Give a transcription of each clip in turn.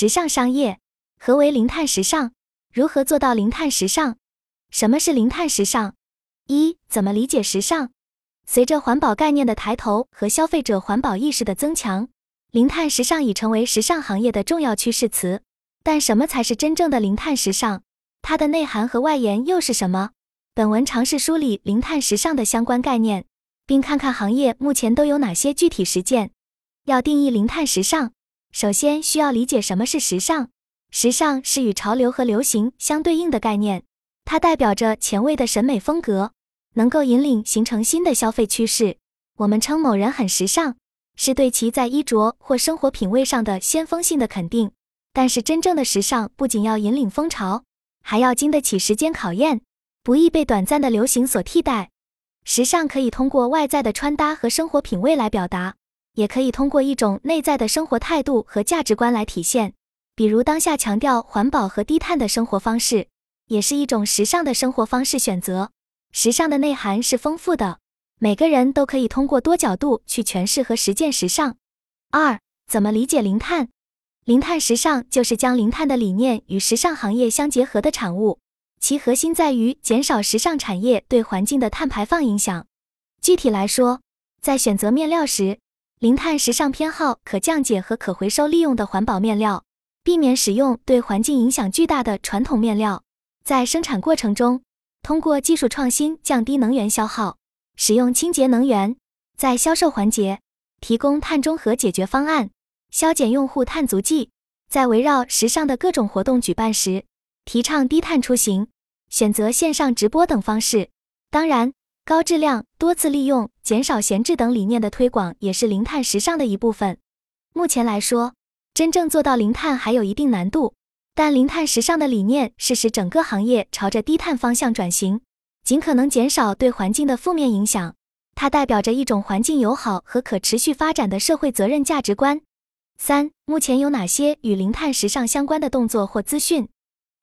时尚商业。何为零碳时尚？如何做到零碳时尚？什么是零碳时尚？一、怎么理解时尚？随着环保概念的抬头和消费者环保意识的增强，零碳时尚已成为时尚行业的重要趋势词。但什么才是真正的零碳时尚？它的内涵和外延又是什么？本文尝试梳理零碳时尚的相关概念，并看看行业目前都有哪些具体实践。要定义零碳时尚，首先需要理解什么是时尚。时尚是与潮流和流行相对应的概念，它代表着前卫的审美风格，能够引领形成新的消费趋势。我们称某人很时尚，是对其在衣着或生活品味上的先锋性的肯定。但是，真正的时尚不仅要引领风潮，还要经得起时间考验，不易被短暂的流行所替代。时尚可以通过外在的穿搭和生活品味来表达，也可以通过一种内在的生活态度和价值观来体现。比如，当下强调环保和低碳的生活方式，也是一种时尚的生活方式选择。时尚的内涵是丰富的，每个人都可以通过多角度去诠释和实践时尚。二、怎么理解零碳？零碳时尚就是将零碳的理念与时尚行业相结合的产物，其核心在于减少时尚产业对环境的碳排放影响。具体来说，在选择面料时，零碳时尚偏好可降解和可回收利用的环保面料，避免使用对环境影响巨大的传统面料。在生产过程中，通过技术创新降低能源消耗，使用清洁能源。在销售环节，提供碳中和解决方案。削减用户碳足迹，在围绕时尚的各种活动举办时，提倡低碳出行，选择线上直播等方式。当然，高质量、多次利用、减少闲置等理念的推广也是零碳时尚的一部分。目前来说，真正做到零碳还有一定难度，但零碳时尚的理念是使整个行业朝着低碳方向转型，尽可能减少对环境的负面影响。它代表着一种环境友好和可持续发展的社会责任价值观。三、目前有哪些与零碳时尚相关的动作或资讯？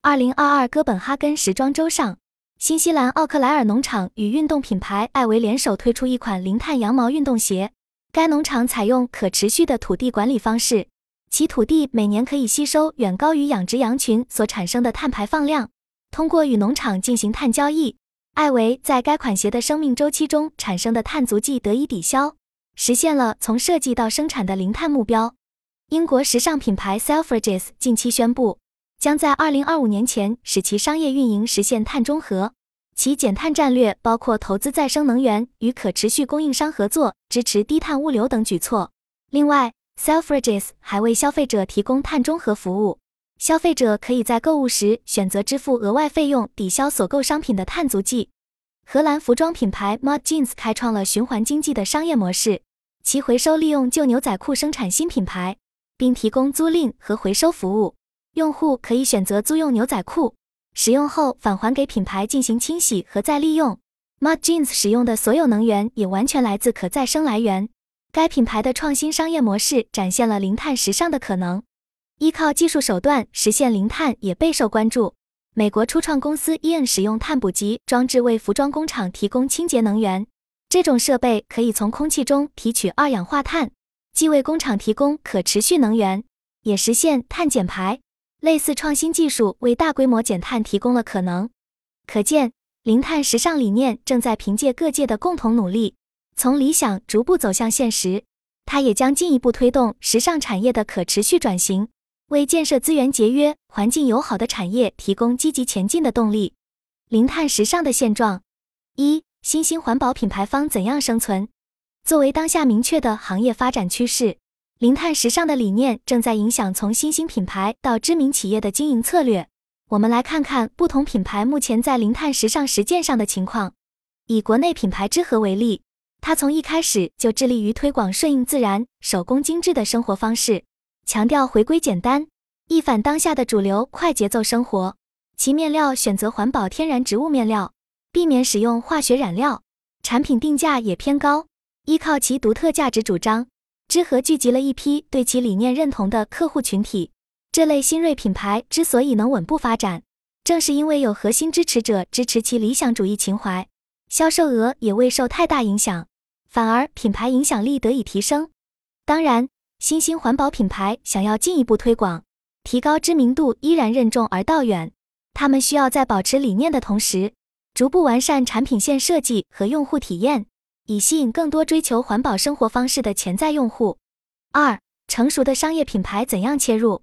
二零二二哥本哈根时装周上，新西兰奥克莱尔农场与运动品牌艾维联手推出一款零碳羊毛运动鞋。该农场采用可持续的土地管理方式，其土地每年可以吸收远高于养殖羊群所产生的碳排放量。通过与农场进行碳交易，艾维在该款鞋的生命周期中产生的碳足迹得以抵消，实现了从设计到生产的零碳目标。英国时尚品牌 Selfridges 近期宣布，将在2025年前使其商业运营实现碳中和。其减碳战略包括投资再生能源、与可持续供应商合作、支持低碳物流等举措。另外，Selfridges 还为消费者提供碳中和服务，消费者可以在购物时选择支付额外费用抵消所购商品的碳足迹。荷兰服装品牌 Mod Jeans 开创了循环经济的商业模式，其回收利用旧牛仔裤生产新品牌。并提供租赁和回收服务，用户可以选择租用牛仔裤，使用后返还给品牌进行清洗和再利用。Mod Jeans 使用的所有能源也完全来自可再生来源。该品牌的创新商业模式展现了零碳时尚的可能，依靠技术手段实现零碳也备受关注。美国初创公司 Ian 使用碳捕集装置为服装工厂提供清洁能源，这种设备可以从空气中提取二氧化碳。既为工厂提供可持续能源，也实现碳减排。类似创新技术为大规模减碳提供了可能。可见，零碳时尚理念正在凭借各界的共同努力，从理想逐步走向现实。它也将进一步推动时尚产业的可持续转型，为建设资源节约、环境友好的产业提供积极前进的动力。零碳时尚的现状：一、新兴环保品牌方怎样生存？作为当下明确的行业发展趋势，零碳时尚的理念正在影响从新兴品牌到知名企业的经营策略。我们来看看不同品牌目前在零碳时尚实践上的情况。以国内品牌之和为例，它从一开始就致力于推广顺应自然、手工精致的生活方式，强调回归简单，一反当下的主流快节奏生活。其面料选择环保天然植物面料，避免使用化学染料，产品定价也偏高。依靠其独特价值主张，知和聚集了一批对其理念认同的客户群体。这类新锐品牌之所以能稳步发展，正是因为有核心支持者支持其理想主义情怀，销售额也未受太大影响，反而品牌影响力得以提升。当然，新兴环保品牌想要进一步推广，提高知名度依然任重而道远。他们需要在保持理念的同时，逐步完善产品线设计和用户体验，以吸引更多追求环保生活方式的潜在用户。二、成熟的商业品牌怎样切入？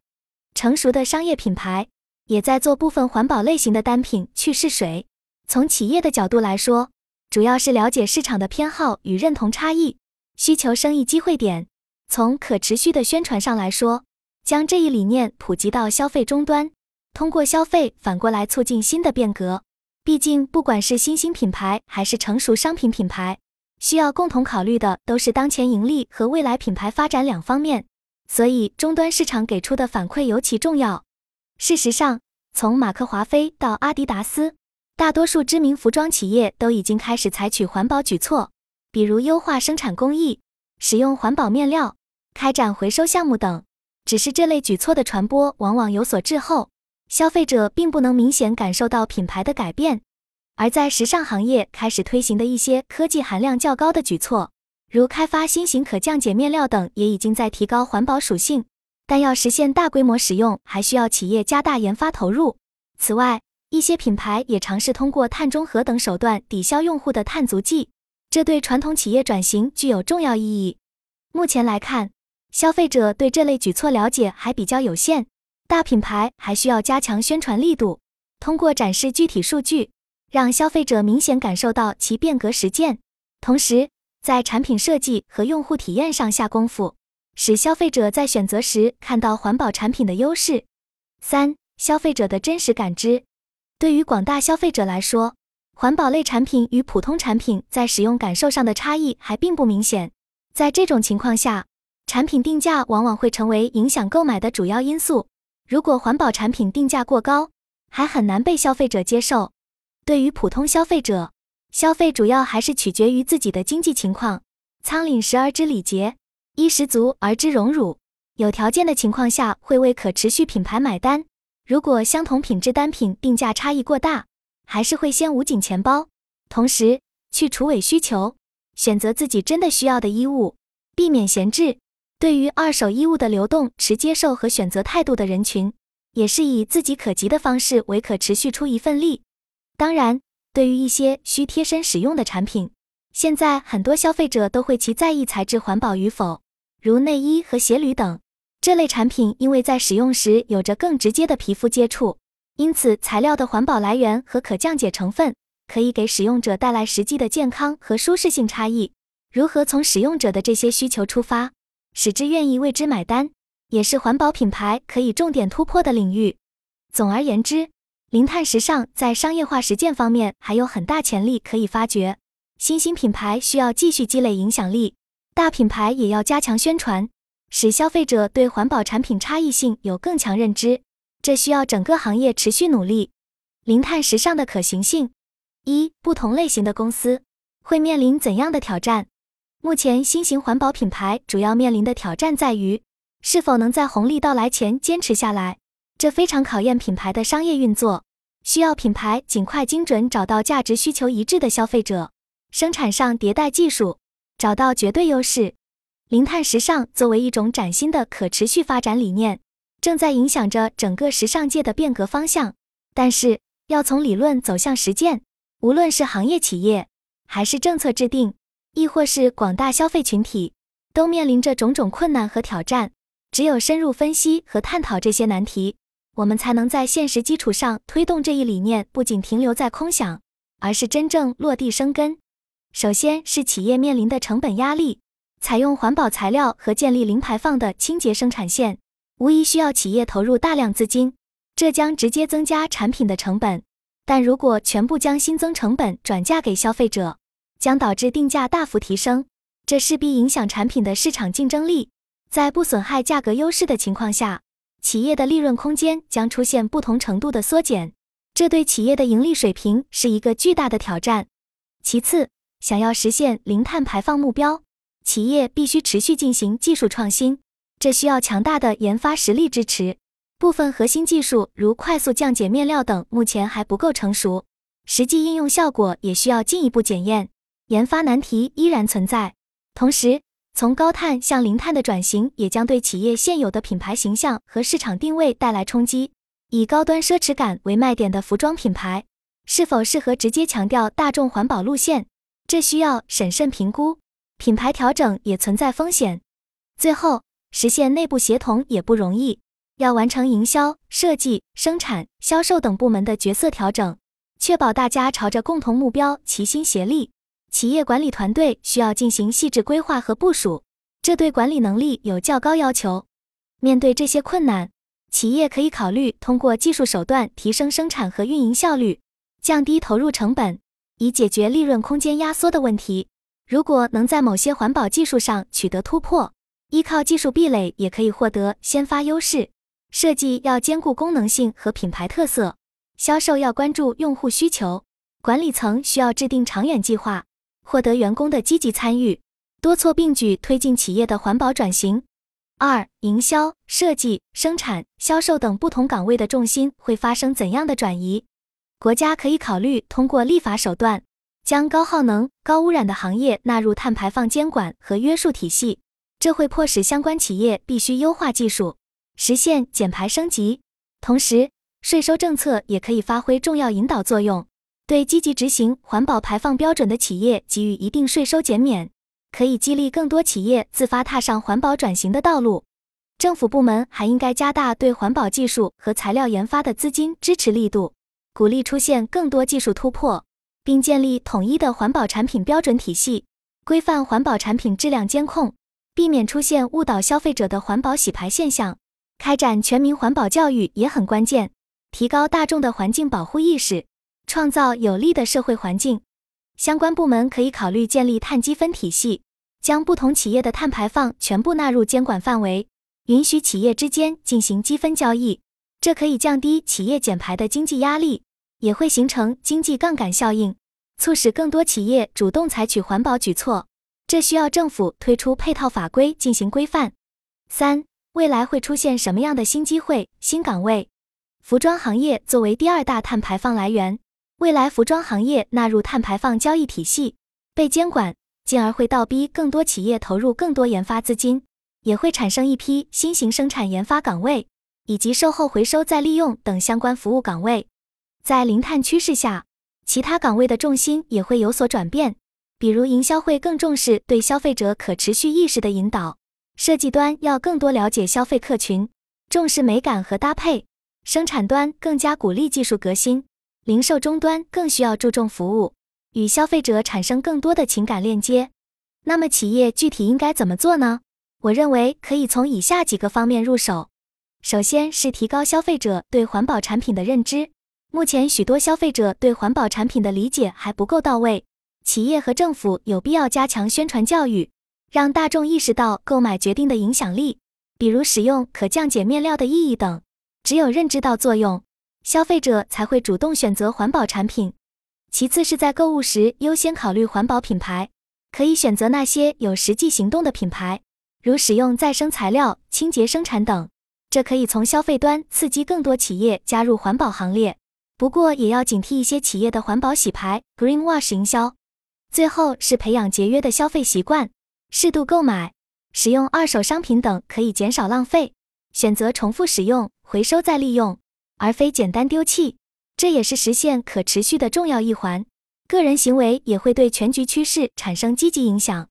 成熟的商业品牌也在做部分环保类型的单品去试水。从企业的角度来说，主要是了解市场的偏好与认同差异，需求生意机会点。从可持续的宣传上来说，将这一理念普及到消费终端，通过消费反过来促进新的变革。毕竟，不管是新兴品牌还是成熟商品品牌，需要共同考虑的都是当前盈利和未来品牌发展两方面。所以，终端市场给出的反馈尤其重要。事实上，从马克华菲到阿迪达斯，大多数知名服装企业都已经开始采取环保举措，比如优化生产工艺、使用环保面料、开展回收项目等。只是这类举措的传播往往有所滞后，消费者并不能明显感受到品牌的改变。而在时尚行业开始推行的一些科技含量较高的举措，如开发新型可降解面料等，也已经在提高环保属性。但要实现大规模使用，还需要企业加大研发投入。此外，一些品牌也尝试通过碳中和等手段抵消用户的碳足迹，这对传统企业转型具有重要意义。目前来看，消费者对这类举措了解还比较有限，大品牌还需要加强宣传力度，通过展示具体数据，让消费者明显感受到其变革实践。同时，在产品设计和用户体验上下功夫，使消费者在选择时看到环保产品的优势。三、消费者的真实感知。对于广大消费者来说，环保类产品与普通产品在使用感受上的差异还并不明显。在这种情况下，产品定价往往会成为影响购买的主要因素。如果环保产品定价过高，还很难被消费者接受。对于普通消费者，消费主要还是取决于自己的经济情况。仓廪实而知礼节，衣食足而知荣辱。有条件的情况下，会为可持续品牌买单；如果相同品质单品定价差异过大，还是会先捂紧钱包。同时，去除伪需求，选择自己真的需要的衣物，避免闲置。对于二手衣物的流动持接受和选择态度的人群，也是以自己可及的方式为可持续出一份力。当然，对于一些需贴身使用的产品，现在很多消费者都会其在意材质环保与否，如内衣和鞋履等这类产品，因为在使用时有着更直接的皮肤接触，因此材料的环保来源和可降解成分可以给使用者带来实际的健康和舒适性差异。如何从使用者的这些需求出发？使之愿意为之买单，也是环保品牌可以重点突破的领域。总而言之，零碳时尚在商业化实践方面还有很大潜力可以发掘。新兴品牌需要继续积累影响力，大品牌也要加强宣传，使消费者对环保产品差异性有更强认知。这需要整个行业持续努力。零碳时尚的可行性：一、不同类型的公司会面临怎样的挑战？目前，新型环保品牌主要面临的挑战在于，是否能在红利到来前坚持下来。这非常考验品牌的商业运作，需要品牌尽快精准找到价值需求一致的消费者，生产上迭代技术，找到绝对优势。零碳时尚作为一种崭新的可持续发展理念，正在影响着整个时尚界的变革方向。但是，要从理论走向实践，无论是行业企业，还是政策制定。亦或是广大消费群体都面临着种种困难和挑战，只有深入分析和探讨这些难题，我们才能在现实基础上推动这一理念，不仅停留在空想，而是真正落地生根。首先是企业面临的成本压力，采用环保材料和建立零排放的清洁生产线，无疑需要企业投入大量资金，这将直接增加产品的成本。但如果全部将新增成本转嫁给消费者，将导致定价大幅提升，这势必影响产品的市场竞争力。在不损害价格优势的情况下，企业的利润空间将出现不同程度的缩减，这对企业的盈利水平是一个巨大的挑战。其次，想要实现零碳排放目标，企业必须持续进行技术创新，这需要强大的研发实力支持。部分核心技术，如快速降解面料等，目前还不够成熟，实际应用效果也需要进一步检验。研发难题依然存在，同时从高碳向零碳的转型，也将对企业现有的品牌形象和市场定位带来冲击。以高端奢侈感为卖点的服装品牌，是否适合直接强调大众环保路线？这需要审慎评估。品牌调整也存在风险。最后，实现内部协同也不容易，要完成营销、设计、生产、销售等部门的角色调整，确保大家朝着共同目标齐心协力。企业管理团队需要进行细致规划和部署，这对管理能力有较高要求。面对这些困难，企业可以考虑通过技术手段提升生产和运营效率，降低投入成本，以解决利润空间压缩的问题。如果能在某些环保技术上取得突破，依靠技术壁垒也可以获得先发优势。设计要兼顾功能性和品牌特色，销售要关注用户需求，管理层需要制定长远计划，获得员工的积极参与，多措并举推进企业的环保转型。二、营销、设计、生产、销售等不同岗位的重心会发生怎样的转移？国家可以考虑通过立法手段，将高耗能、高污染的行业纳入碳排放监管和约束体系，这会迫使相关企业必须优化技术，实现减排升级。同时，税收政策也可以发挥重要引导作用，对积极执行环保排放标准的企业给予一定税收减免。可以激励更多企业自发踏上环保转型的道路。政府部门还应该加大对环保技术和材料研发的资金支持力度，鼓励出现更多技术突破，并建立统一的环保产品标准体系，规范环保产品质量监控，避免出现误导消费者的环保洗牌现象。开展全民环保教育也很关键，提高大众的环境保护意识，创造有利的社会环境。相关部门可以考虑建立碳积分体系。将不同企业的碳排放全部纳入监管范围，允许企业之间进行积分交易，这可以降低企业减排的经济压力，也会形成经济杠杆效应，促使更多企业主动采取环保举措。这需要政府推出配套法规进行规范。三、未来会出现什么样的新机会、新岗位？服装行业作为第二大碳排放来源，未来服装行业纳入碳排放交易体系，被监管。进而会倒逼更多企业投入更多研发资金，也会产生一批新型生产研发岗位，以及售后回收再利用等相关服务岗位。在零碳趋势下，其他岗位的重心也会有所转变，比如营销会更重视对消费者可持续意识的引导，设计端要更多了解消费客群，重视美感和搭配，生产端更加鼓励技术革新，零售终端更需要注重服务。与消费者产生更多的情感链接，那么企业具体应该怎么做呢？我认为可以从以下几个方面入手。首先是提高消费者对环保产品的认知。目前许多消费者对环保产品的理解还不够到位，企业和政府有必要加强宣传教育，让大众意识到购买决定的影响力，比如使用可降解面料的意义等。只有认知到作用，消费者才会主动选择环保产品。其次是在购物时优先考虑环保品牌，可以选择那些有实际行动的品牌，如使用再生材料、清洁生产等，这可以从消费端刺激更多企业加入环保行列。不过也要警惕一些企业的环保洗牌 （greenwash） 营销。最后是培养节约的消费习惯，适度购买、使用二手商品等，可以减少浪费，选择重复使用、回收再利用，而非简单丢弃。这也是实现可持续的重要一环，个人行为也会对全局趋势产生积极影响。